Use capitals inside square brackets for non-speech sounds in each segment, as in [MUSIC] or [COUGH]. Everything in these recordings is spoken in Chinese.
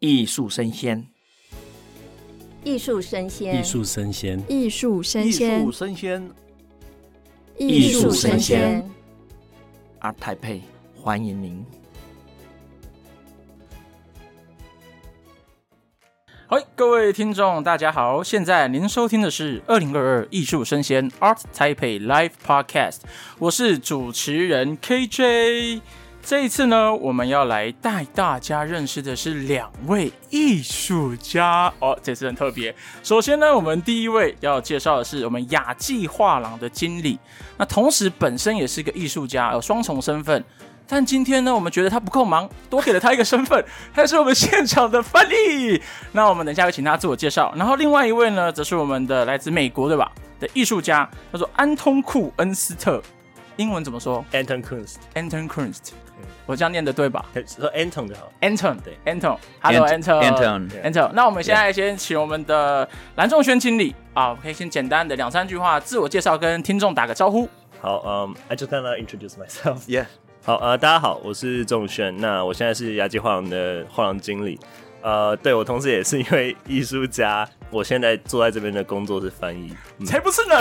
艺术生鲜，艺术生鲜，艺术生鲜，艺术生鲜，艺术生鲜，艺术声鲜。ART TAIPEI，欢迎您。嗨，各位听众，大家好！现在您收听的是二零二二艺术生鲜 ART TAIPEI Live Podcast，我是主持人 KJ。这一次呢，我们要来带大家认识的是两位艺术家哦，这次很特别。首先呢，我们第一位要介绍的是我们雅纪画廊的经理，那同时本身也是一个艺术家，有双重身份。但今天呢，我们觉得他不够忙，多给了他一个身份，他是我们现场的翻译。那我们等一下会请他自我介绍。然后另外一位呢，则是我们的来自美国对吧的艺术家，叫做安通库恩斯特。英文怎么说？Anton Kunst。Anton Kunst。我这样念的对吧？说 Anton 就好。Anton 对，Anton。Hello Anton。Anton。Anton。那我们现在先请我们的蓝仲轩经理啊，可以先简单的两三句话自我介绍，跟听众打个招呼。好，嗯、um,，I just wanna introduce myself. Yeah. 好，呃，大家好，我是仲轩。那我现在是雅纪画廊的画廊经理。呃，对，我同时也是一位艺术家。我现在坐在这边的工作是翻译。嗯、才不是呢。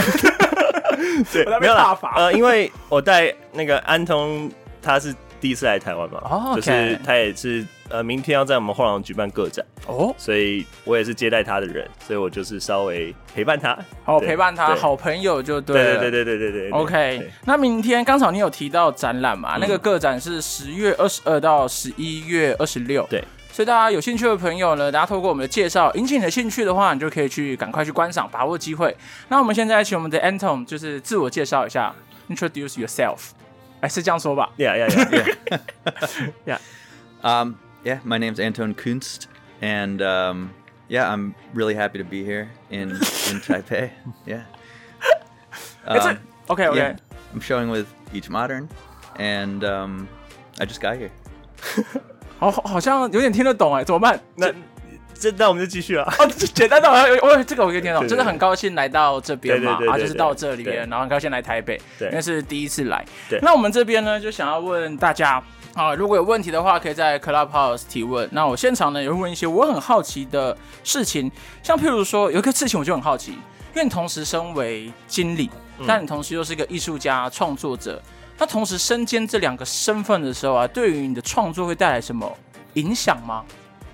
[LAUGHS] 对，没有啦。呃，因为我带那个安通，他是。第一次来台湾嘛，oh. 就是他也是呃，明天要在我们画廊举办个展哦，oh? 所以我也是接待他的人，所以我就是稍微陪伴他，好、oh, 陪伴他，好朋友就对了，对对对对对对，对，OK。那明天刚好你有提到展览嘛、嗯，那个个展是十月二十二到十一月二十六，对，所以大家有兴趣的朋友呢，大家透过我们的介绍引起你的兴趣的话，你就可以去赶快去观赏，把握机会。那我们现在请我们的 Anton 就是自我介绍一下，Introduce yourself。哎，是这样说吧？Yeah, yeah, yeah, yeah. [LAUGHS] yeah. Um, yeah, my name's Anton Kunst, and um, yeah, I'm really happy to be here in in Taipei. [LAUGHS] Yeah. Um, okay, okay. Yeah, I'm showing with Each Modern, and um, I just got here. [LAUGHS] 好，好像有点听得懂哎，怎么办？那。 这那我们就继续啊！哦，简单的，我这个我可以听懂，真的很高兴来到这边嘛，啊，就是到这里边，然后很高兴来台北，对，因为是第一次来。对，那我们这边呢，就想要问大家啊，如果有问题的话，可以在 Clubhouse 提问。那我现场呢，也会问一些我很好奇的事情，像譬如说，有一个事情我就很好奇，因为你同时身为经理，但你同时又是一个艺术家创作者，那同时身兼这两个身份的时候啊，对于你的创作会带来什么影响吗？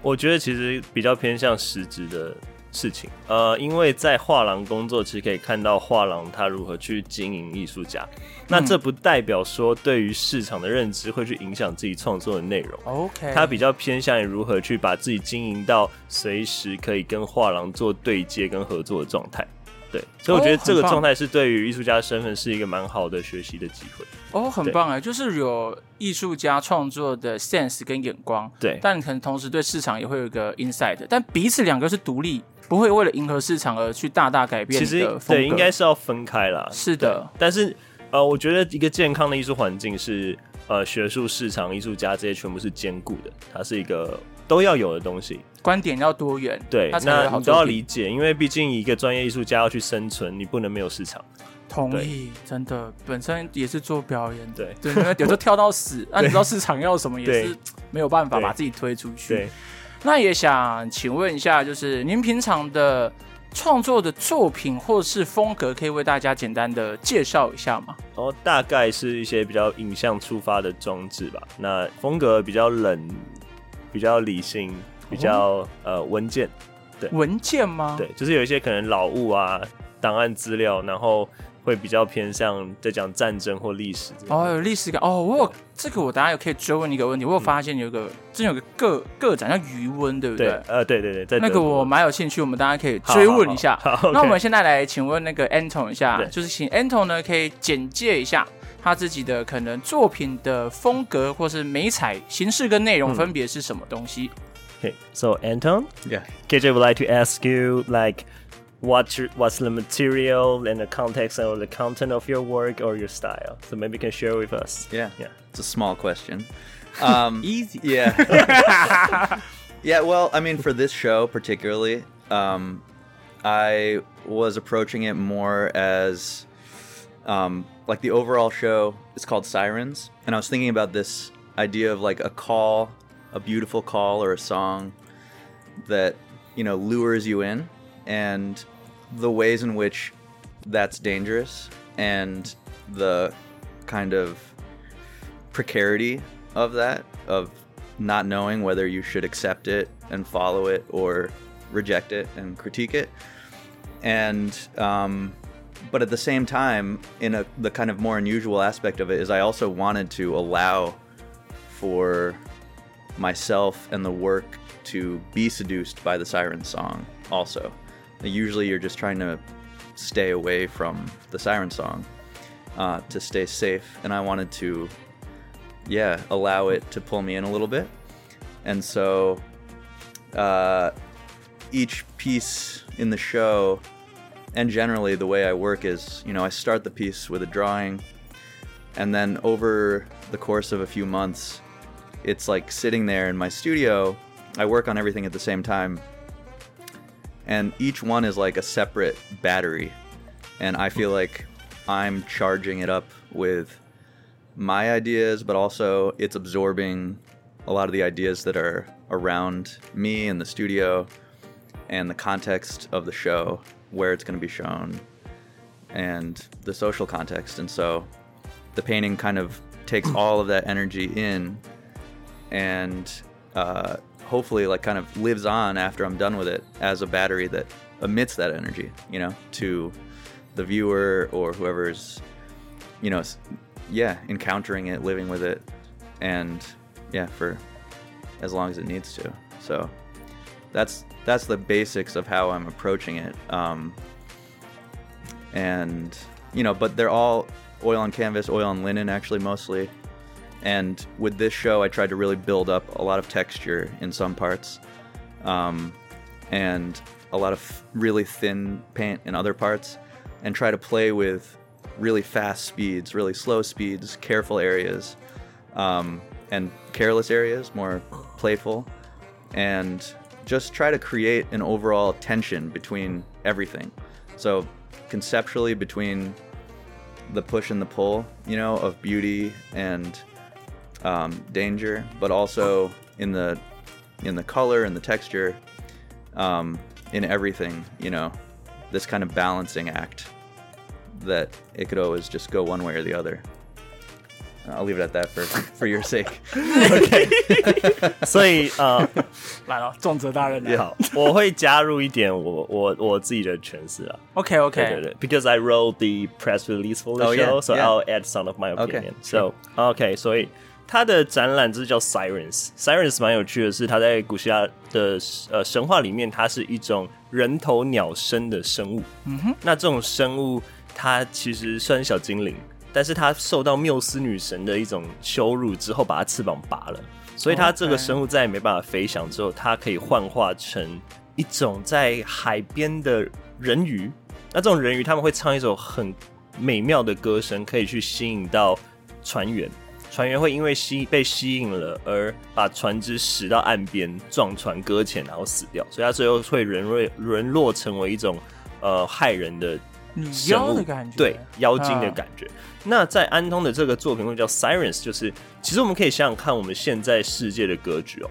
我觉得其实比较偏向实质的事情，呃，因为在画廊工作，其实可以看到画廊它如何去经营艺术家。那这不代表说对于市场的认知会去影响自己创作的内容。OK，它比较偏向于如何去把自己经营到随时可以跟画廊做对接跟合作的状态。对，所以我觉得这个状态是对于艺术家的身份是一个蛮好的学习的机会。哦，很棒哎，就是有艺术家创作的 sense 跟眼光，对，但可能同时对市场也会有一个 insight，但彼此两个是独立，不会为了迎合市场而去大大改变。其实对，应该是要分开啦。是的，但是呃，我觉得一个健康的艺术环境是呃，学术、市场、艺术家这些全部是兼顾的，它是一个都要有的东西。观点要多元，对，那你都要理解，因为毕竟一个专业艺术家要去生存，你不能没有市场。同意，真的，本身也是做表演的，对，对，有时候跳到死，那、[LAUGHS] 啊、你知道市场要什么，也是没有办法把自己推出去。对，那也想请问一下，就是您平常的创作的作品或是风格，可以为大家简单的介绍一下吗？哦，大概是一些比较影像出发的装置吧，那风格比较冷，比较理性，比较、哦、呃文件，对，文件吗？对，就是有一些可能老物啊，档案资料，然后。会比较偏向在讲战争或历史哦，有历史感哦。我有这个，我等下有可以追问你一个问题。我有发现有个，真、嗯、有个个个展叫余温，对不对？对，呃，对对对，那个我蛮有兴趣，我们大家可以追问一下。好好好好那我们现在来请问那个 Anton 一下，就是请 Anton 呢可以简介一下他自己的可能作品的风格或是媒材形式跟内容分别是什么东西、嗯、？Okay，so Anton，yeah，KJ would like to ask you like What what's the material and the context or the content of your work or your style? So maybe you can share with us. Yeah, yeah. It's a small question. [LAUGHS] Um, Easy. Yeah. [LAUGHS] yeah. Well, I mean, for this show particularly, um, I was approaching it more as um, like the overall show is called Sirens, and I was thinking about this idea of like a call, a beautiful call or a song that you know lures you in, and the ways in which that's dangerous, and the kind of precarity of that of not knowing whether you should accept it and follow it or reject it and critique it. And um, but at the same time in a the kind of more unusual aspect of it is i also wanted to allow for myself and the work to be seduced by the siren song also. Usually you're just trying to stay away from the siren song uh, to stay safe and i wanted to yeah allow it to pull me in a little bit. And so uh, each piece in the show and generally the way I work is, you know, I start the piece with a drawing, and then over the course of a few months, it's like sitting there in my studio. I work on everything at the same time, and each one is like a separate battery, and I feel like I'm charging it up with my ideas, but also it's absorbing a lot of the ideas that are around me in the studio and the context of the show where it's going to be shown and the social context. And so the painting kind of takes [CLEARS THROAT] all of that energy in and uh, hopefully like kind of lives on after I'm done with it as a battery that emits that energy, you know, to the viewer or whoever's, you know, yeah, encountering it, living with it, and yeah, for as long as it needs to. So that's that's the basics of how I'm approaching it. Um, and you know, but they're all oil on canvas, oil on linen, actually mostly. And with this show, I tried to really build up a lot of texture in some parts, um, and a lot of really thin paint in other parts, and try to play with really fast speeds, really slow speeds, careful areas, um, and careless areas, more playful, and just try to create an overall tension between everything. So conceptually between the push and the pull, you know, of beauty and um, danger, but also in the in the color and the texture, um, in everything, you know, this kind of balancing act that it could always just go one way or the other. I'll leave it at that for for your sake. OK，[LAUGHS] [LAUGHS] 所以呃，来了，重责大任。好，我会加入一点我我我自己的诠释啊。OK OK，[LAUGHS] 对对对，Because I wrote the press release for the Oh, yeah, show, so yeah. I'll add some of my Okay, opinion. So OK，所以它的展览这叫 Sirens。Sirens 蛮有趣的是，它在古希腊的呃神话里面，它是一种人头鸟身的生物。嗯哼，那这种生物它其实算是小精灵。 但是他受到缪斯女神的一种羞辱之后，把他翅膀拔了，所以他这个生物再也没办法飞翔。之后，它可以幻化成一种在海边的人鱼。那这种人鱼他们会唱一首很美妙的歌声，可以去吸引到船员。船员会因为吸被吸引了而把船只驶到岸边，撞船搁浅，然后死掉。所以他最后会沦落沦落成为一种呃害人的。女妖的感觉，对妖精的感觉。啊、那在安通的这个作品会叫 Sirens，就是其实我们可以想想看，我们现在世界的格局哦。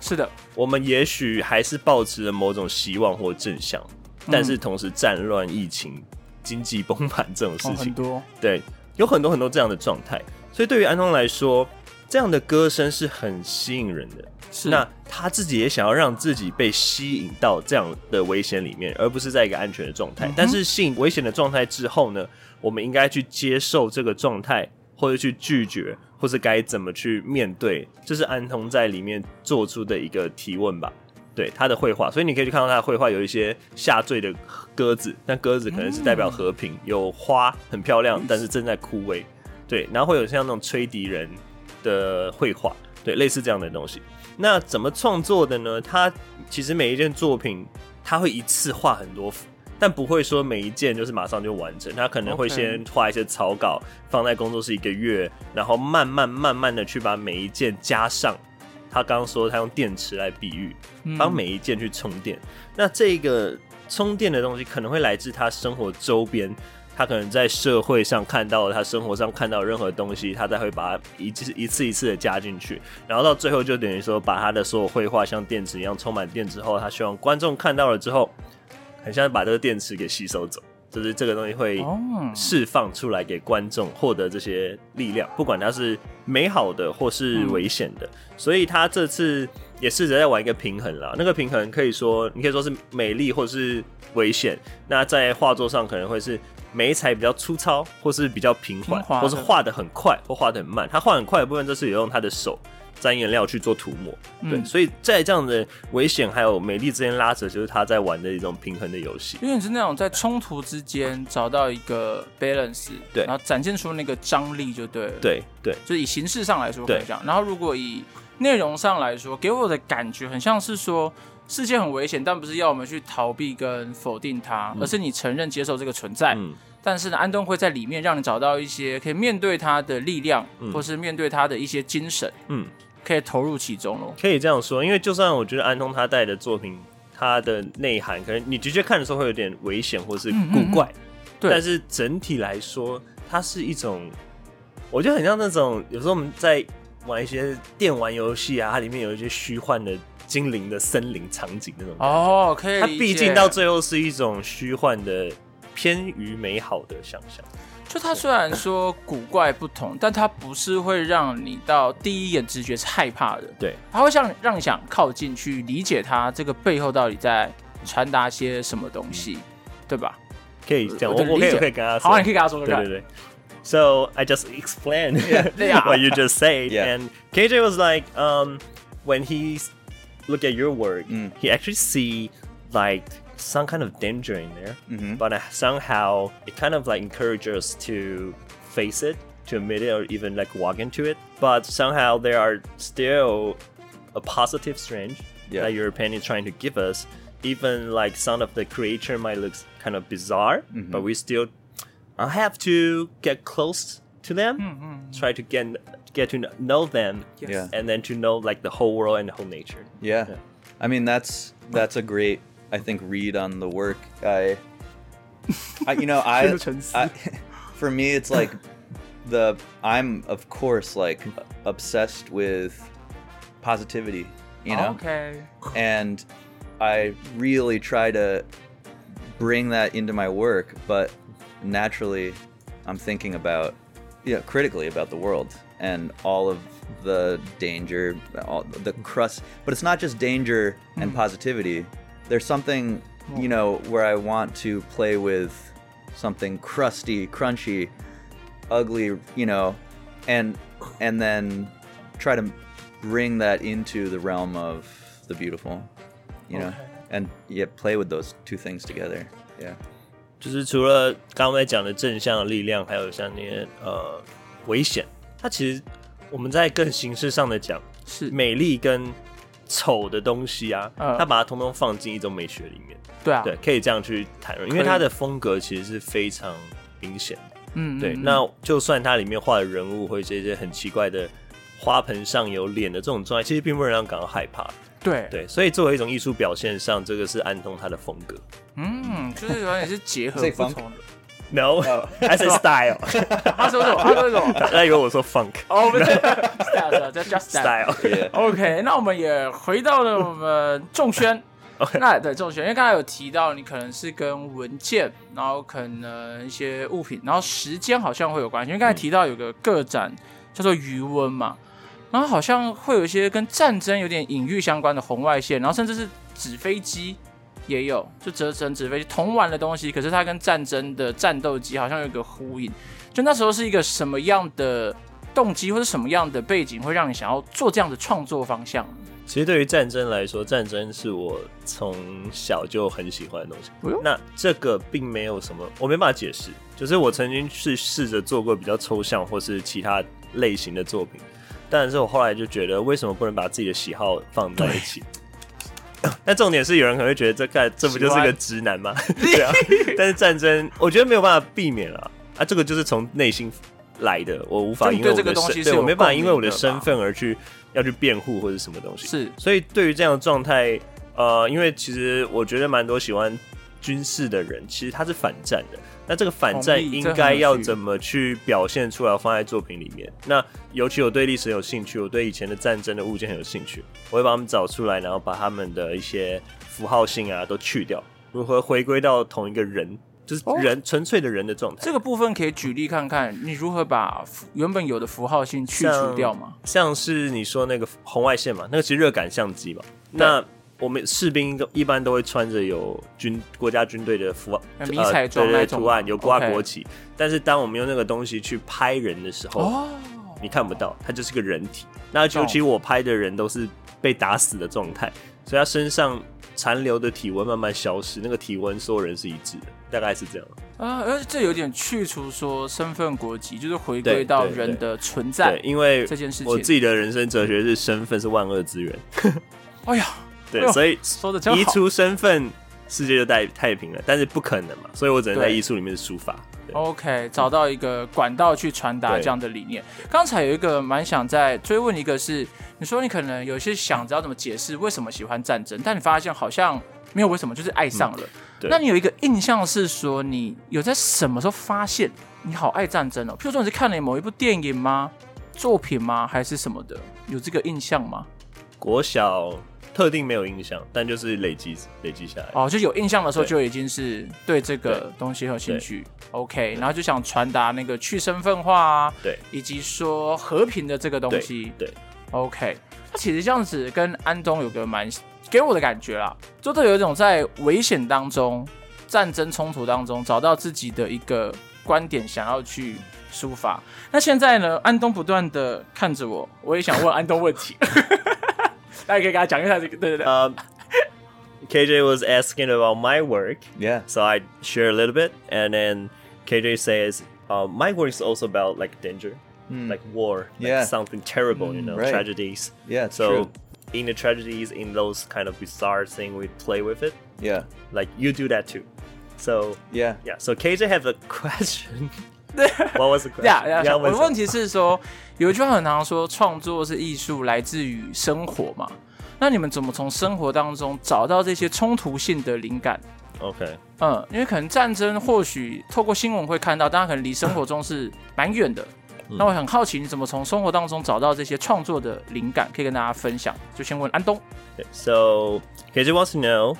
是的，我们也许还是抱持着某种希望或正向，嗯、但是同时战乱、疫情、经济崩盘这种事情，哦、很多对，有很多很多这样的状态。所以对于安通来说，这样的歌声是很吸引人的。是那他自己也想要让自己被吸引到这样的危险里面，而不是在一个安全的状态。嗯、但是吸引危险的状态之后呢，我们应该去接受这个状态，或者去拒绝，或是该怎么去面对？这是安东在里面做出的一个提问吧。对他的绘画，所以你可以去看到他的绘画有一些下坠的鸽子，但鸽子可能是代表和平，有花很漂亮，但是正在枯萎。对，然后会有像那种吹笛人的绘画，对，类似这样的东西。那怎么创作的呢？他其实每一件作品，他会一次画很多幅，但不会说每一件就是马上就完成。他可能会先画一些草稿，放在工作室一个月，然后慢慢慢慢的去把每一件加上。他刚刚说他用电池来比喻，帮每一件去充电。嗯、那这个充电的东西可能会来自他生活周边他可能在社会上看到了，他生活上看到任何东西，他才会把它一次一次一次的加进去，然后到最后就等于说，把他的所有绘画像电池一样充满电之后，他希望观众看到了之后，很像把这个电池给吸收走，就是这个东西会释放出来给观众获得这些力量，不管它是美好的或是危险的，所以他这次也试着在玩一个平衡啦。那个平衡可以说，你可以说是美丽或是危险，那在画作上可能会是。媒材比较粗糙，或是比较平缓，或是画的很快，或画的很慢。他画很快的部分，就是有用他的手沾颜料去做涂抹。嗯、对，所以在这样的危险还有美丽之间拉扯，就是他在玩的一种平衡的游戏。因为你是那种在冲突之间找到一个 balance，对，然后展现出那个张力就对了。对对，就是以形式上来说可以这样。然后如果以内容上来说，给我的感觉很像是说。世界很危险，但不是要我们去逃避跟否定它，而是你承认、接受这个存在。嗯、但是呢，安东会在里面让你找到一些可以面对它的力量，嗯、或是面对它的一些精神。嗯，可以投入其中咯。可以这样说，因为就算我觉得安东他带的作品，它的内涵可能你直接看的时候会有点危险或是古怪，嗯嗯嗯，对。但是整体来说，它是一种，我觉得很像那种有时候我们在玩一些电玩游戏啊，它里面有一些虚幻的。精灵的森林场景那种哦，可以。它毕竟到最后是一种虚幻的、偏于美好的想象。就它虽然说古怪不同，但它不是会让你到第一眼直觉是害怕的。对，它会像让你想靠近去理解它这个背后到底在传达些什么东西，嗯、对吧？可以这样，我我可以可以跟他说，好，你可以跟他说，对对对。So I just explained what you just said, and KJ was like, um, when he's look at your work, mm. he actually see like some kind of danger in there, mm-hmm. but somehow it kind of like encourages us to face it, to admit it, or even like walk into it. But somehow there are still a positive strange yeah. that your pen is trying to give us. Even like some of the creature might look kind of bizarre, mm-hmm. but we still have to get close to them, mm-hmm. try to get get to know them, yes. yeah, and then to know like the whole world and the whole nature. Yeah. yeah. I mean that's that's a great I think read on the work. I, I you know I, [LAUGHS] I [LAUGHS] for me it's like the I'm of course like obsessed with positivity, you know. Okay. And I really try to bring that into my work, but naturally I'm thinking about yeah, critically about the world and all of the danger, all the crust. But it's not just danger and mm. positivity There's something, you know, where I want to play with something crusty, crunchy, ugly, you know, and and then try to bring that into the realm of the beautiful, you know, and yeah, play with those two things together. Yeah. 就是除了刚刚在讲的正向的力量，还有像那些呃危险，它其实我们在更形式上的讲是美丽跟 丑的东西啊，它、呃、把它通通放进一种美学里面。对啊，对，可以这样去谈论，因为他的风格其实是非常明显的。嗯，对。那就算它里面画的人物或者一些很奇怪的花盆上有脸的这种状态，其实并不能让人感到害怕。对对，所以作为一种艺术表现上，这个是安东他的风格。嗯，就是有点是结合不同的。No，I said style。他说什么？他说什么？[LAUGHS] 他以为我说 funk。哦，不是，style，叫 just style。OK，那我们也回到了我们仲轩。OK，那对仲轩，因为刚才有提到你可能是跟文件，然后可能一些物品，然后时间好像会有关系。因为刚才提到有个个展叫做余温嘛。然后好像会有一些跟战争有点隐喻相关的红外线，然后甚至是纸飞机也有，就折成纸飞机同玩的东西，可是它跟战争的战斗机好像有一个呼应。就那时候是一个什么样的动机或者什么样的背景，会让你想要做这样的创作方向？其实对于战争来说，战争是我从小就很喜欢的东西。哎、那这个并没有什么，我没办法解释。就是我曾经是试着做过比较抽象或是其他类型的作品。但是我后来就觉得，为什么不能把自己的喜好放在一起？[LAUGHS] 但重点是，有人可能会觉得这看这不就是个直男吗？[LAUGHS] 对啊。[LAUGHS] 但是战争，我觉得没有办法避免了啊！这个就是从内心来的，我无法因为我的身，对我没办法因为我的身份而去要去辩护或者什么东西。是，所以对于这样的状态，呃，因为其实我觉得蛮多喜欢军事的人，其实他是反战的。那这个反战应该要怎么去表现出来，放在作品里面？那尤其我对历史很有兴趣，我对以前的战争的物件很有兴趣，我会把他们找出来，然后把他们的一些符号性啊都去掉，如何回归到同一个人，就是人纯、哦、粹的人的状态。这个部分可以举例看看，你如何把原本有的符号性去除掉吗？像，像是你说那个红外线嘛，那个其实热感相机嘛，那。我们士兵都一般都会穿着有军国家军队的服迷彩装对图案，有挂国旗。但是当我们用那个东西去拍人的时候，oh. 你看不到，它就是个人体。那尤其我拍的人都是被打死的状态，所以他身上残留的体温慢慢消失，那个体温所有人是一致的，大概是这样啊。而且这有点去除说身份国籍，就是回归到人的存在。对，因为这件事情，我自己的人生哲学是身份是万恶之源。[LAUGHS] 哎呀。对，所以说的移除身份，世界就太太平了。但是不可能嘛，所以我只能在艺术里面书法。OK，找到一个管道去传达这样的理念。刚才有一个蛮想再追问一个是，你说你可能有些想知道怎么解释为什么喜欢战争，但你发现好像没有为什么，就是爱上了。嗯、那你有一个印象是说，你有在什么时候发现你好爱战争哦？譬如说你是看了某一部电影吗？作品吗？还是什么的？有这个印象吗？国小。特定没有印象，但就是累积累积下来哦，就有印象的时候就已经是对这个东西很有兴趣。OK，然后就想传达那个去身份化啊，对，以及说和平的这个东西。对，对，OK，那其实这样子跟安东有个蛮给我的感觉啦，就都有一种在危险当中、战争冲突当中找到自己的一个观点，想要去抒发。那现在呢，安东不断的看着我，我也想问安东问题。[LAUGHS] 大家可以跟他讲一下这个，对对对。Um, [LAUGHS] KJ was asking about my work. Yeah. So I share a little bit, and then KJ says, uh, "My work is also about like danger, mm. like war, like yeah. something terrible, mm, you know, right. tragedies. Yeah. so true. in the tragedies, in those kind of bizarre thing, we play with it. Yeah. Like you do that too. So yeah, yeah. So KJ have a [LAUGHS] question. What was the question? Yeah, yeah. 我的问题是说。有一句话很常说，创作是艺术，来自于生活嘛。那你们怎么从生活当中找到这些冲突性的灵感？OK，嗯，因为可能战争或许透过新闻会看到，当然可能离生活中是蛮远的。那我很好奇，你怎么从生活当中找到这些创作的灵感，可以跟大家分享？就先问安东。So KJ wants to know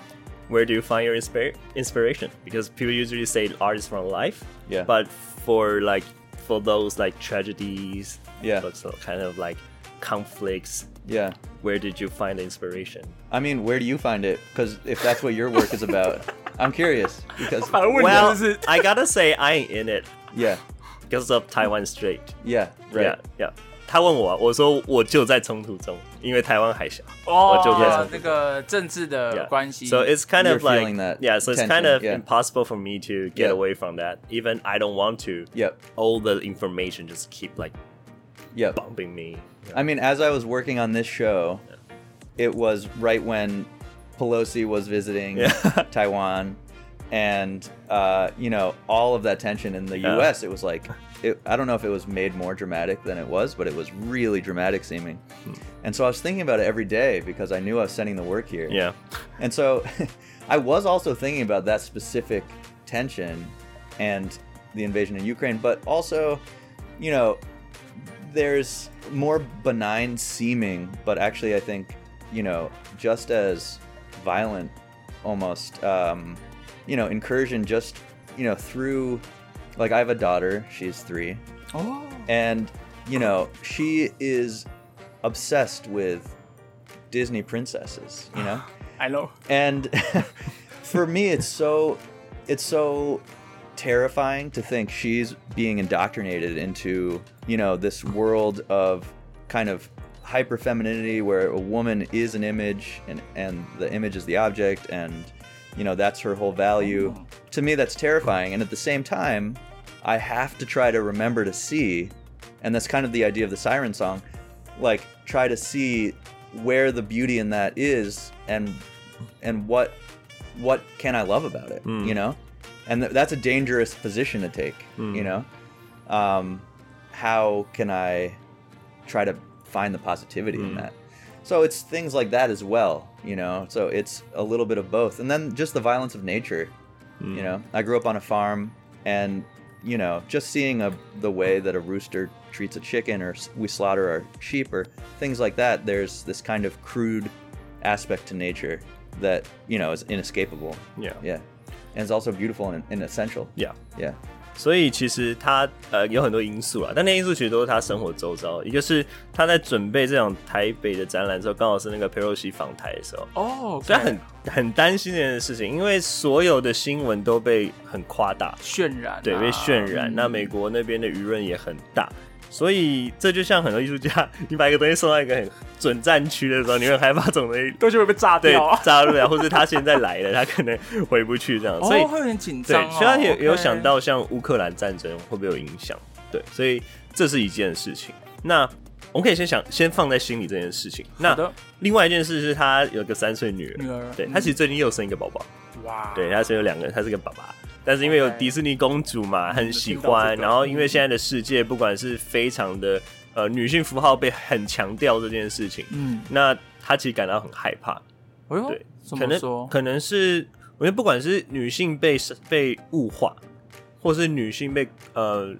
where do you find your inspir inspiration? Because people usually say art is from life. Yeah. But for like for those like tragedies. Yeah. But so kind of like conflicts. Yeah. Where did you find the inspiration? I mean, where do you find it? Because if that's what your work is about, [LAUGHS] I'm curious. Because well, I gotta say I ain't in it. Yeah. Because of Taiwan Strait. Yeah. Right. Yeah. Yeah. 他问我，我说我就在冲突中，因为台湾海峡。哦，我就在那个政治的关系。Yeah. So it's kind of You're like yeah, so it's kind of impossible for me to get away from that. Even I don't want to. Yep. All the information just keep like yep. bumping me. I mean, as I was working on this show, yeah. it was right when Pelosi was visiting yeah. [LAUGHS] Taiwan, and uh, you know all of that tension in the yeah. U.S. It was like, it, I don't know if it was made more dramatic than it was, but it was really dramatic seeming. Hmm. And so I was thinking about it every day because I knew I was sending the work here. Yeah. And so [LAUGHS] I was also thinking about that specific tension and the invasion in Ukraine, but also, you know, there's more benign seeming, but actually, I think, you know, just as violent almost, um, you know, incursion just, you know, through, like, I have a daughter, she's three. Oh. And, you know, she is obsessed with Disney princesses, you know? [SIGHS] I know. And [LAUGHS] for me, it's so, it's so terrifying to think she's being indoctrinated into, you know, this world of kind of hyper femininity where a woman is an image and, and the image is the object and, you know, that's her whole value. To me, that's terrifying. And at the same time, I have to try to remember to see, and that's kind of the idea of the siren song, like try to see where the beauty in that is and and what what can I love about it, mm. you know? and th- that's a dangerous position to take. Mm. You know, um, how can I try to find the positivity mm. in that? So it's things like that as well. You know, so it's a little bit of both, and then just the violence of nature. You hmm. know, I grew up on a farm, and you know, just seeing a the way that a rooster treats a chicken, or we slaughter our sheep, or things like that. There's this kind of crude aspect to nature that you know is inescapable. Yeah. Yeah, and it's also beautiful and, and essential. Yeah. Yeah. 所以其实他呃有很多因素啊，但那些因素其实都是他生活周遭。一个是他在准备这场台北的展览的时候，刚好是那个佩洛西访台的时候，哦，所以很很担心这件事情，因为所有的新闻都被很夸大，渲染啊，对，被渲染。嗯。那美国那边的舆论也很大，所以这就像很多艺术家，[LAUGHS] 你把一个东西送到一个很准战区的时候，你会害怕这种东西会被炸对掉啊，炸入来，或者他现在来了，[LAUGHS] 他可能回不去这样，所以哦，会有点紧张、哦。，所以他也有想到像乌克兰战争会不会有影响？对，所以这是一件事情。那我们可以先想，先放在心里这件事情。那另外一件事是他有个三岁女儿，女儿对嗯他其实最近又生一个宝宝，哇，对，他是有两个，他是个爸爸。但是因为有迪士尼公主嘛，很喜欢，然后因为现在的世界不管是非常的呃女性符号被很强调这件事情，嗯，那他其实感到很害怕。哎呦，对，可能？可能是我觉得不管是女性被被物化，或是女性被呃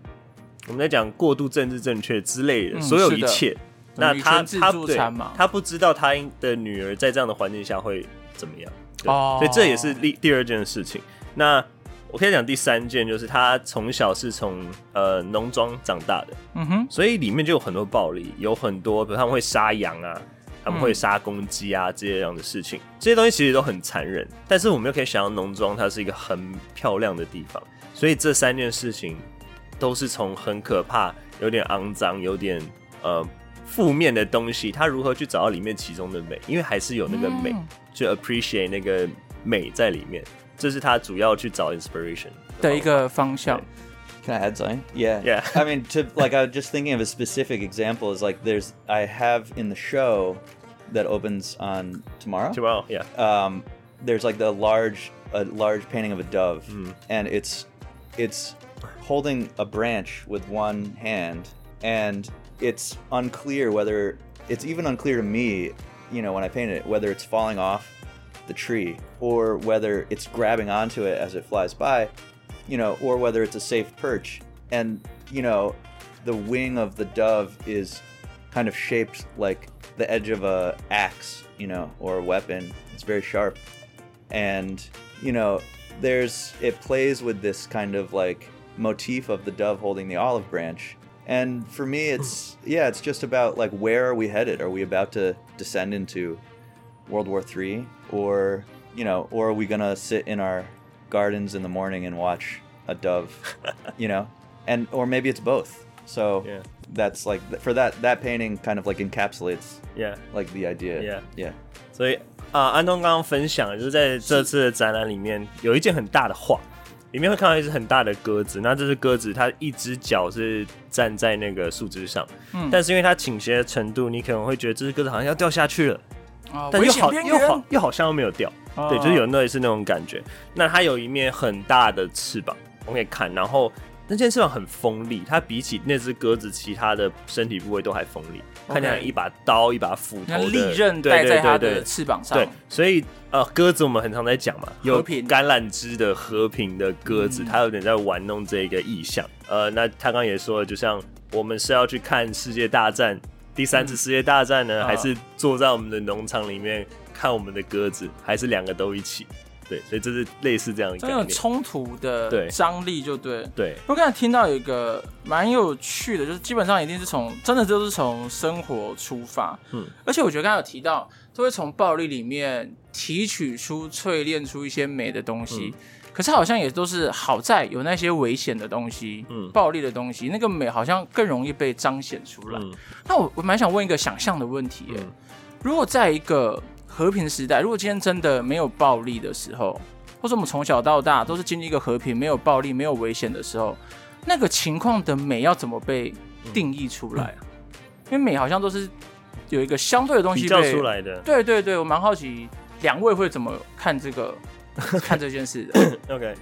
我们在讲过度政治正确之类的，嗯所有一切，那女他他对他不知道他的女儿在这样的环境下会怎么样，对哦所以这也是第第二件事情。那我可以讲第三件，就是他从小是从呃农庄长大的，嗯哼，所以里面就有很多暴力，有很多，比如他们会杀羊啊，他们嗯。会杀公鸡啊，这些样的事情，这些东西其实都很残忍。但是我们又可以想到农庄它是一个很漂亮的地方，所以这三件事情都是从很可怕、有点肮脏、有点呃负面的东西，他如何去找到里面其中的美？因为还是有那个美，嗯去 appreciate 那个美在里面，这是他主要去找 inspiration 的一个方向。 Can I add something? Yeah. Yeah. [LAUGHS] I mean, to like, I was just thinking of a specific example. Is like, there's I have in the show that opens on tomorrow. Tomorrow, yeah. Um, there's like the large, a large painting of a dove, Mm. and it's, it's holding a branch with one hand, and it's unclear whether it's even unclear to me, you know, when I painted it, whether it's falling off the tree or whether it's grabbing onto it as it flies by, you know, or whether it's a safe perch. And, you know, the wing of the dove is kind of shaped like the edge of a axe, you know, or a weapon. It's very sharp. And, you know, there's it plays with this kind of like motif of the dove holding the olive branch. And for me it's yeah, it's just about like where are we headed? Are we about to descend into World War III, or you know, or are we gonna sit in our gardens in the morning and watch a dove, [LAUGHS] you know, and or maybe it's both. So Yeah. that's like for that that painting kind of like encapsulates Yeah. like the idea. Yeah. yeah. 所以啊、安东刚刚分享的就是在这次的展览里面有一件很大的画， 里面会看到一只很大的鸽子。那这只鸽子它一只脚是站在那个树枝上，嗯但是因为它倾斜的程度，你可能会觉得这只鸽子好像要掉下去了，啊，但又好又好。又好像又没有掉。哦对，就是有那一次那种感觉。那它有一面很大的翅膀，我们可以看，然后那件翅膀很锋利，它比起那只鸽子其他的身体部位都还锋利，看起来一把刀、一把斧头的利刃对戴在它的对。对对翅膀上。对，，所以呃，鸽子我们很常在讲嘛，有橄榄枝的和平的鸽子，嗯。它有点在玩弄这个意象。呃，那他刚刚也说了，就像我们是要去看世界大战，第三次世界大战呢，嗯还是坐在我们的农场里面看我们的鸽子，还是两个都一起？对，所以这是类似这样的这概念。种冲突的对。张力就对。对，我刚才听到有一个蛮有趣的，就是基本上一定是从真的就是从生活出发，嗯，而且我觉得刚才有提到，都会从暴力里面提取出、淬炼出一些美的东西，可是好像也都是好在有那些危险的东西，嗯。暴力的东西，那个美好像更容易被彰显出来。嗯。那我我蛮想问一个想象的问题耶，嗯。如果在一个和平时代，如果今天真的没有暴力的时候，或者我们从小到大都是经历一个和平、没有暴力、没有危险的时候，那个情况的美要怎么被定义出来啊？因为美好像都是有一个相对的东比较西被出来的。对对对，我蛮好奇两位会怎么看这个 [LAUGHS] 看这件事的。Okay.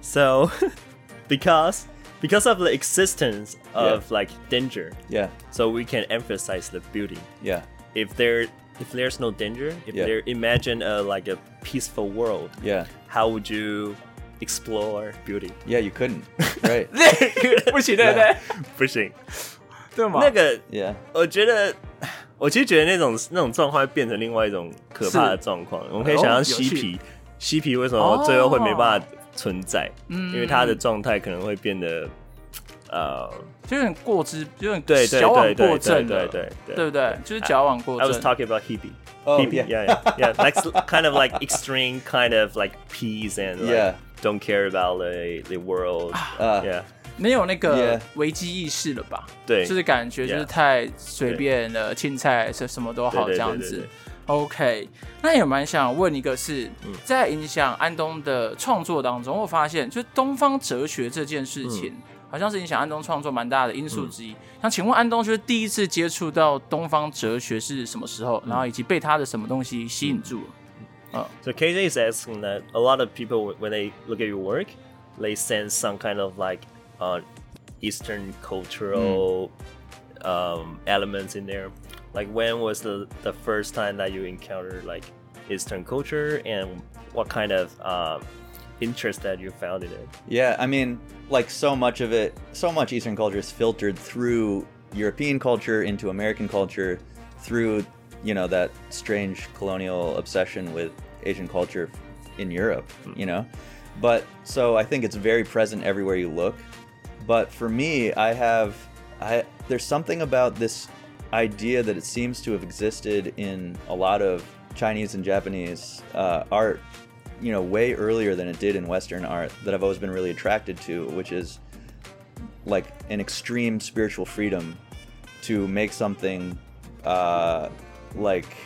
So, [LAUGHS] because because of the existence of like danger, Yeah. so we can emphasize the beauty. Yeah. If there if there's no danger, if Yeah. there imagine a like a peaceful world, Yeah. how would you explore beauty。 Yeah, you couldn't. [LAUGHS] Right. [LAUGHS] 不行，对不对？不行，对吗？那个 yeah. 我觉得，我其实觉得那种那种状况会变成另外一种可怕的状况。我们可以想象嬉皮，嬉皮为什么最后会没办法存在？嗯，因为他的状态可能会变得，呃， 就有点过之，有点对矫枉过正对对对，对不对？就是矫枉过 I 正。was talking about hippie. Oh, hippie, yeah. yeah, yeah, yeah. Like kind of like extreme, kind of like peace and like Yeah. don't care about the the world. Uh, Yeah. 没有那个 Yeah. 危机意识了吧？对，就是感觉就是太随便了，青菜什什么都好这样子。OK，那也蛮想问一个是，在影响安东的创作当中，我发现就是东方哲学这件事情，好像是影响安东创作蛮大的因素之一。想请问安东，就是第一次接触到东方哲学是什么时候？然后以及被他的什么东西吸引住了？ So KJ is asking that a lot of people, when they look at your work, they sense some kind of like uh, Eastern cultural um, elements in there. Like, when was the, the first time that you encountered like Eastern culture, and what kind of um, interest that you found in it? Yeah, I mean, like so much of it, so much Eastern culture is filtered through European culture into American culture, through you know that strange colonial obsession with Asian culture in Europe, you know. But so I think it's very present everywhere you look. But for me, I have, I there's something about this idea that it seems to have existed in a lot of Chinese and Japanese uh, art you know way earlier than it did in western art that i've always been really attracted to which is like an extreme spiritual freedom to make something uh, like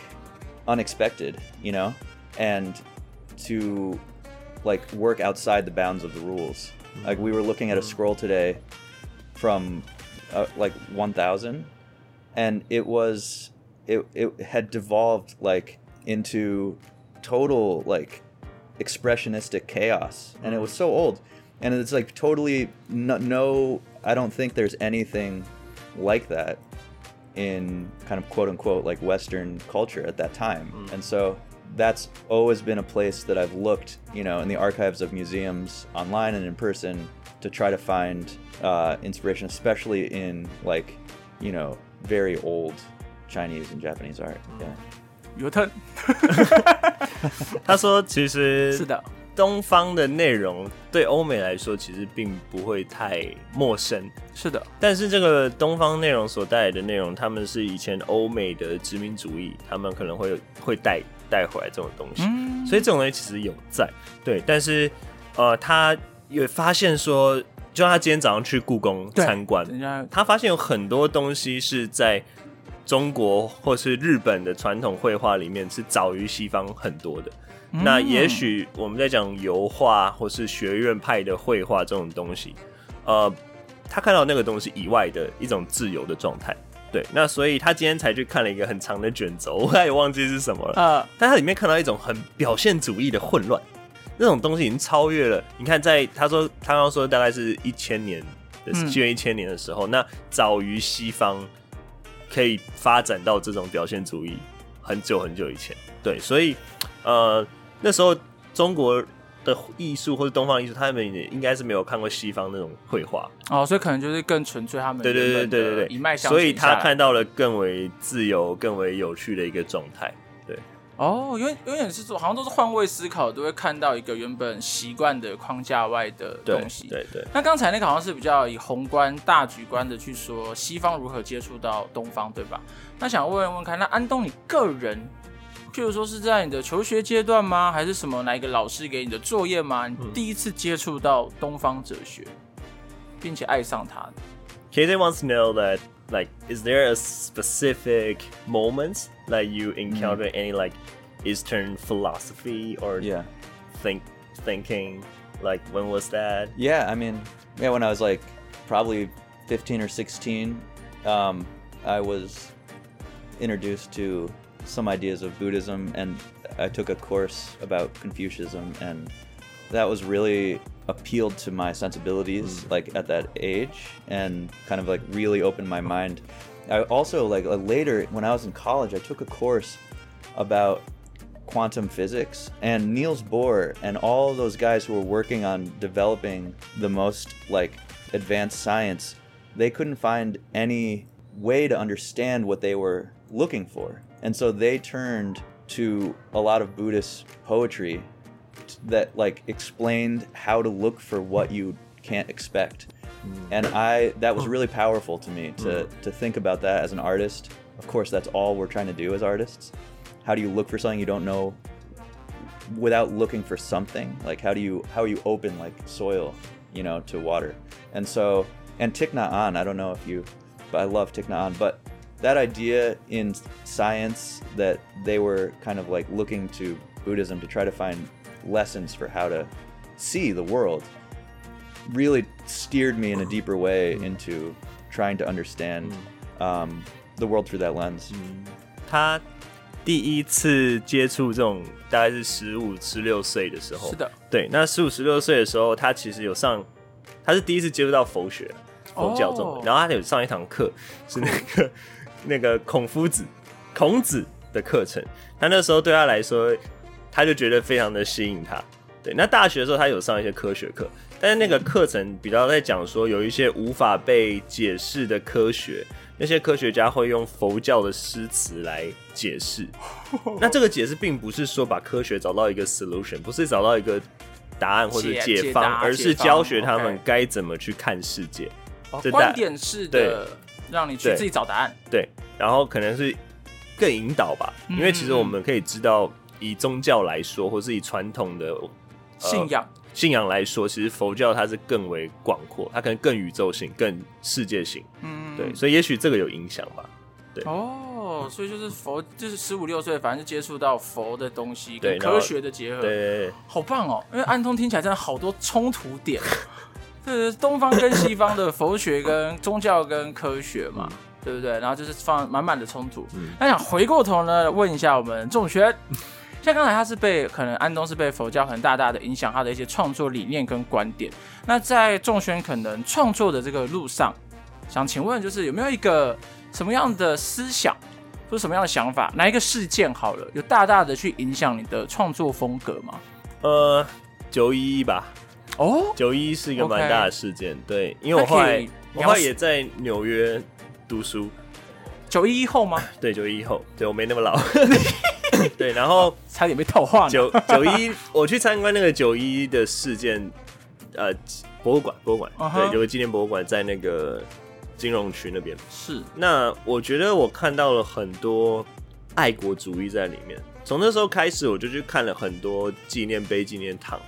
unexpected you know? And to like work outside the bounds of the rules. Like we were looking at a scroll today from uh, like 1000 and it was it, it had devolved like into total like expressionistic chaos. And it was so old. And it's like totally no, no i don't think there's anything like that in kind of quote unquote like western culture at that time. And so that's always been a place that i've looked you know in the archives of museums online and in person to try to find uh, inspiration especially in like you know very old chinese and japanese art. Yeah. 有特 [LAUGHS] [LAUGHS] [LAUGHS] 他说：“其实是的，东方的内容对欧美来说其实并不会太陌生，是的，但是这个东方内容所带来的内容，他们是以前欧美的殖民主义，他们可能会会带带回来这种东西，嗯。所以这种东西其实有在，对，但是呃，他也发现说，就像他今天早上去故宫参观，他发现有很多东西是在中国或是日本的传统绘画里面是早于西方很多的。嗯那也许我们在讲油画或是学院派的绘画这种东西，呃，他看到那个东西以外的一种自由的状态。对，那所以他今天才去看了一个很长的卷轴，[LAUGHS] 我也忘记是什么了。呃，但他里面看到一种很表现主义的混乱，那种东西已经超越了。你看在，在他说他刚刚说大概是一千年的嗯西元一千年的时候，那早于西方可以发展到这种表现主义很久很久以前。对，所以呃那时候中国的艺术或者东方艺术，他们也应该是没有看过西方那种绘画。哦，所以可能就是更纯粹他们对对对对对对，一脉相承所以他看到了更为自由、更为有趣的一个状态。哦，有点有点是做，好像都是换位思考，都会看到一个原本习惯的框架外的东西。对对。那刚才那个好像是比较以宏观大局观的去说西方如何接触到东方，对吧？那想问问看，那安东你个人，譬如说是在你的求学阶段吗？还是什么哪一个老师给你的作业吗？你第一次接触到东方哲学，并且爱上它的？KJ wants to know that, like, is there a specific moment that you encounter any like Eastern philosophy or yeah think thinking? Like, when was that? Yeah, I mean, yeah, when I was like probably 15 or 16, um, I was introduced to some ideas of Buddhism, and I took a course about Confucianism, and that was really appealed to my sensibilities, like at that age, and kind of like really opened my mind. I also like uh, later when I was in college, I took a course about quantum physics. And Niels Bohr and all those guys who were working on developing the most like advanced science, they couldn't find any way to understand what they were looking for. And so they turned to a lot of Buddhist poetry that like explained how to look for what you can't expect. Mm. And I that was really powerful to me to mm. to think about that as an artist. Of course, that's all we're trying to do as artists. How do you look for something you don't know without looking for something? Like how do you how are you open like soil, you know, to water? And so and Thich Nhat Hanh, I don't know if you but I love Thich Nhat Hanh, but that idea in science that they were kind of like looking to Buddhism to try to find lessons for how to see the world really steered me in a deeper way into trying to understand um, the world through that lens. 他第一次接触这种大概是十五、十六岁的时候，是的，对。那十五、十六岁的时候，他其实有上，他是第一次接触到佛学、佛教这种然后他有上一堂课，是那个 [LAUGHS] 那个孔夫子、孔子的课程。他那时候对他来说，他就觉得非常的吸引他。对，那大学的时候他有上一些科学课，但是那个课程比较在讲说有一些无法被解释的科学，那些科学家会用佛教的诗词来解释。[LAUGHS] 那这个解释并不是说把科学找到一个 solution，不是找到一个答案或者解解方，而是教学他们该怎么去看世界。观点式的，让你去自己找答案。对，然后可能是更引导吧，嗯因为其实我们可以知道，以宗教来说，或是以传统的、呃信仰，信仰来说，其实佛教它是更为广阔，它可能更宇宙性、更世界性。嗯，对，所以也许这个有影响吧。对哦，所以就是佛，就是十五六岁，反正就接触到佛的东西跟科学的结合，对好棒哦！因为安通听起来真的好多冲突点，对，东方跟西方的佛学跟宗教跟科学嘛，对不对？然后就是放满满的冲突。嗯那想回过头呢，问一下我们仲轩，像刚才他是被可能安东是被佛教很大大的影响他的一些创作理念跟观点。那在仲轩可能创作的这个路上，想请问就是有没有一个什么样的思想，或什么样的想法，哪一个事件好了，有大大的去影响你的创作风格吗？呃，九一一吧，哦，九一一是一个蛮大的事件。对，因为我后来后来也在纽约读书。九一一后吗？[LAUGHS] 对，九一一后，对我没那么老。[LAUGHS] 对，然后差点被套话呢。九九一，我去参观那个九一的事件，呃，博物馆，博物馆对，有个纪念博物馆在那个金融区那边。是那我觉得我看到了很多爱国主义在里面。从那时候开始，我就去看了很多纪念碑、纪念堂。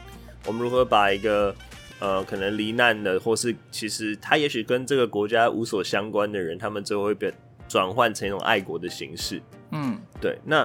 我们如何把一个呃可能罹难的，或是其实他也许跟这个国家无所相关的人，他们最后会变转换成一种爱国的形式。嗯，对，那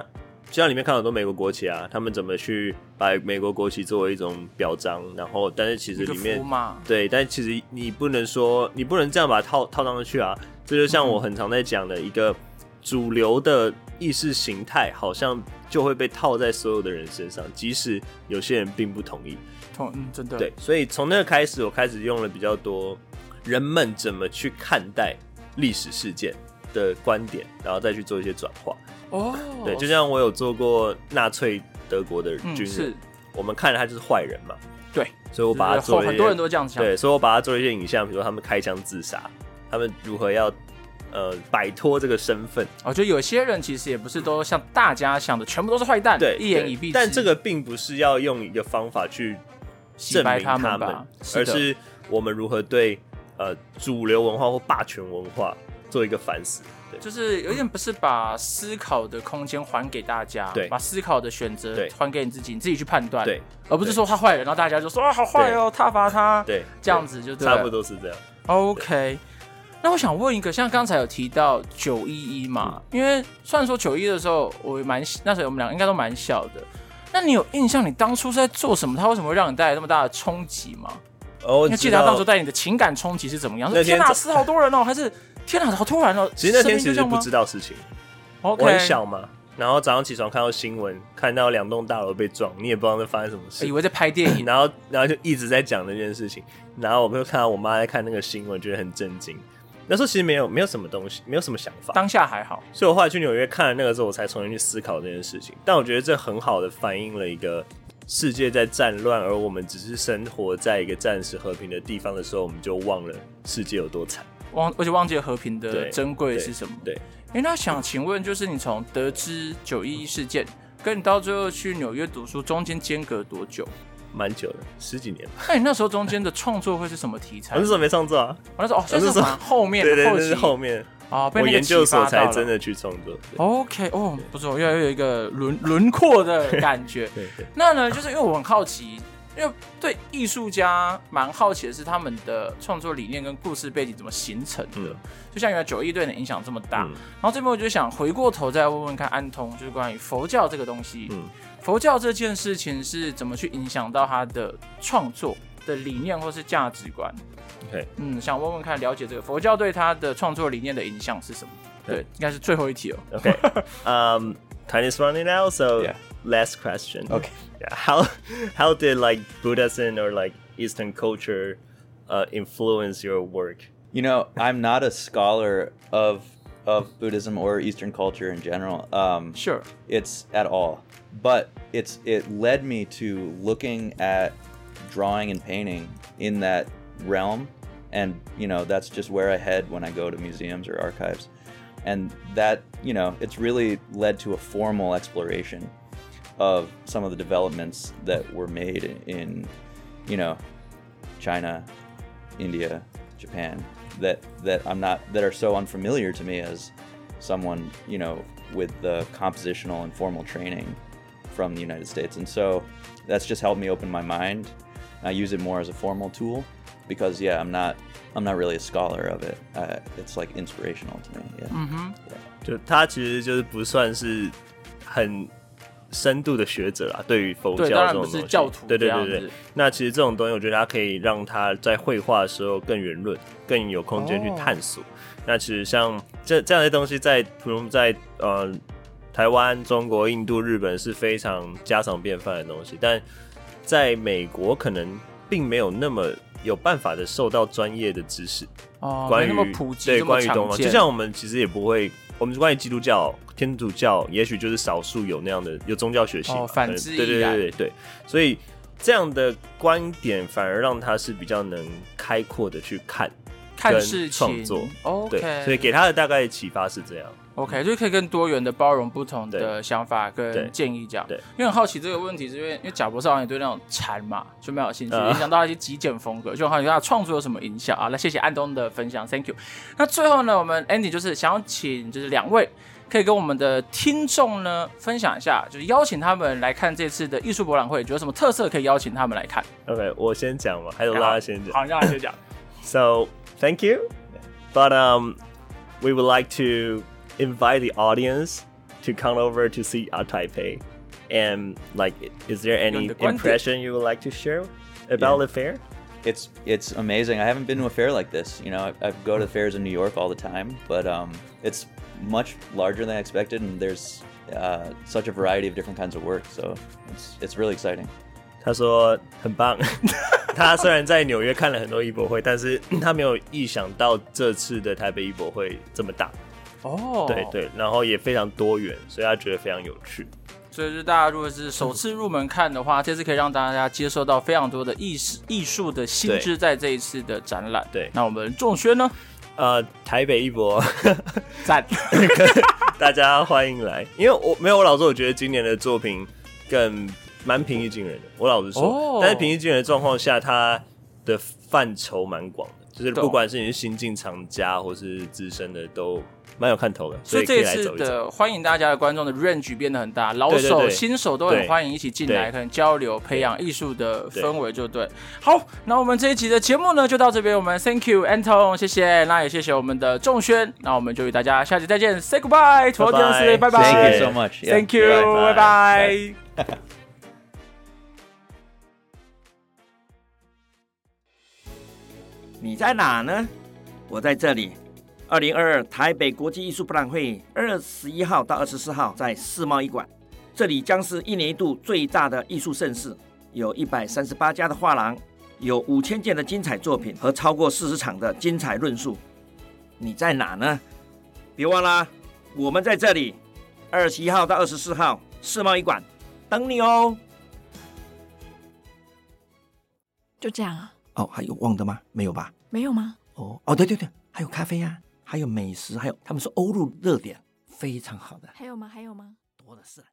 就像里面看到很多美国国旗啊，他们怎么去把美国国旗作为一种表彰，然后但是其实里面，对，但其实你不能说，你不能这样把它套套上去啊。这就像我很常在讲的一个主流的意识形态，好像就会被套在所有的人身上，即使有些人并不同意。同嗯，真的对，所以从那个开始，我开始用了比较多人们怎么去看待历史事件的观点，然后再去做一些转化。哦，对，就像我有做过纳粹德国的军人，我们看了他就是坏人嘛，对，所以我把他做了很多人都这样想，对，所以我把他做了一些影像，比如说他们开枪自杀，他们如何要呃摆脱这个身份，我觉得有些人其实也不是都像大家想的全部都是坏蛋，对，一言以蔽之。但这个并不是要用一个方法去证明他们，而是我们如何对呃主流文化或霸权文化做一个反思。对，就是有点不是把思考的空间还给大家，对。把思考的选择对。还给你自己，你自己去判断，对，而不是说他坏人，然后大家就说啊好坏哦，他罚他，对，这样子就差不多是这样。OK，那我想问一个，像刚才有提到九一一嘛，因为虽然说九一的时候我蛮那时候我们俩应该都蛮小的，那你有印象你当初是在做什么？他为什么会让你带来那么大的冲击吗？哦，我你记得他当初带你的情感冲击是怎么样？那天是天哪，死好多人哦，[LAUGHS] 还是天哪，好突然哦？其实那天其实不知道事情我很小嘛，然后早上起床看到新闻，看到两栋大楼被撞，你也不知道在发生什么事以。为在拍电影，[LAUGHS] 然后，然后就一直在讲那件事情。然后我就看到我妈在看那个新闻，觉得很震惊。那时候其实没有没有什么东西，没有什么想法。当下还好，所以我后来去纽约看了那个之后，我才重新去思考这件事情。但我觉得这很好的反映了一个世界在战乱，而我们只是生活在一个暂时和平的地方的时候，我们就忘了世界有多惨，忘而且忘记了和平的珍贵是什么。对，哎，那想请问，就是你从得知九一一事件，跟你到最后去纽约读书，中间间隔多久？蛮久的，十几年吧。那你那时候中间的创作会是什么题材？我那时候没创作啊，我那时候哦，那是后面对对对，后期后面啊，我研究所才真的去创作。OK，哦，不错，越来越有一个轮轮廓的感觉。[LAUGHS] 对对。那呢，就是因为我很好奇，因为对艺术家蛮好奇的是他们的创作理念跟故事背景怎么形成的。嗯、就像原来九一对你的影响这么大，嗯、然后这边我就想回过头再问问看安通，就是关于佛教这个东西。嗯。佛教这件事情是怎么去影响到他的创作的理念或是价值观 ？OK，嗯，想问问看，了解这个佛教对他的创作理念的影响是什么？对，对应该是最后一题哦。OK，[LAUGHS] 嗯、um,，time is running out, so yeah. last question. OK, yeah. how how did like Buddhism or like Eastern culture uh, influence your work? You know, I'm not a scholar of of Buddhism or Eastern culture in general. Um, sure, it's at all. but it's it led me to looking at drawing and painting in that realm and you know that's just where i head when i go to museums or archives and that you know it's really led to a formal exploration of some of the developments that were made in you know china india japan that that i'm not that are so unfamiliar to me as someone you know with the compositional and formal training from the United States. And so that's just helped me open my mind. I use it more as a formal tool because yeah, I'm not I'm not really a scholar of it. Uh, it's like inspirational to me. Yeah. 嗯哼，就他其实就是不算是很深度的学者啦，对于佛教这种东西，对对对对。那其实这种东西，我觉得它可以让他在绘画的时候更圆润，更有空间去探索。Oh. 那其实像这这样的东西在，在普通在呃。台湾、中国、印度、日本是非常家常便饭的东西，但在美国可能并没有那么有办法的受到专业的知识。哦，关于那么普及，对，关于东方，就像我们其实也不会，我们关于基督教、天主教，也许就是少数有那样的有宗教学习。哦，反之亦然。对对对对对，所以这样的观点反而让他是比较能开阔的去看看事情创作。哦，对，所以给他的大概启发是这样。OK，就可以更多元的包容不同的想法跟建议，这样。对，因为很好奇这个问题，是因为因为贾博士好像也对那种禅嘛就蛮有兴趣，影响到一些极简风格，就好奇他创作有什么影响啊？那谢谢安东的分享，Thank you。那最后呢，我们 Andy 就是想要请就是两位可以跟我们的听众呢分享一下，就是邀请他们来看这次的艺术博览会，觉得有什么特色可以邀请他们来看？OK，我先讲嘛，还有拉先讲。好，让他先讲。So thank you, but um, we would like to. invite the audience to come over to see Art Taipei. And like, is there any impression you would like to share about yeah. the fair? It's it's amazing. I haven't been to a fair like this. You know, I, I go to fairs in New York all the time, but um, it's much larger than I expected, and there's uh, such a variety of different kinds of work. So it's it's really exciting. 他说很棒。他虽然在纽约看了很多艺博会，但是他没有意想到这次的台北艺博会这么大。 [LAUGHS] 哦，对对，然后也非常多元，所以他觉得非常有趣。所以，就大家如果是首次入门看的话，这次可以让大家接受到非常多的艺术艺术的新知，在这一次的展览。对，那我们仲轩呢？呃，台北一博赞，[LAUGHS] 大家欢迎来。因为我没有我老实说，我觉得今年的作品更蛮平易近人的。我老实说，哦、但是平易近人的状况下，它的范畴蛮广的，就是不管是你是新进藏家或是资深的都。蛮有看头的，所以，这次的欢迎大家的观众的 range 变得很大，老手新手都很欢迎一起进来，可能交流培养艺术的氛围就对。好，那我们这一集的节目呢就到这边，我们 Thank you Anton，谢谢，那也谢谢我们的仲轩，那我们就与大家下期再见，Say goodbye，土豪电视，拜拜，Thank you so much，Thank you，拜拜。你在哪呢？我在这里。二零二二台北国际艺术博览会，二十一号到二十四号在世贸一馆，这里将是一年一度最大的艺术盛事，有一百三十八家的画廊，有五千件的精彩作品和超过四十场的精彩论述。你在哪呢？别忘了，我们在这里，二十一号到二十四号世贸一馆等你哦。就这样啊？哦，还有忘的吗？没有吧？没有吗？哦哦，对对对，还有咖啡呀、啊，还有美食，还有他们说欧陆热点非常好的。还有吗？还有吗？多的是。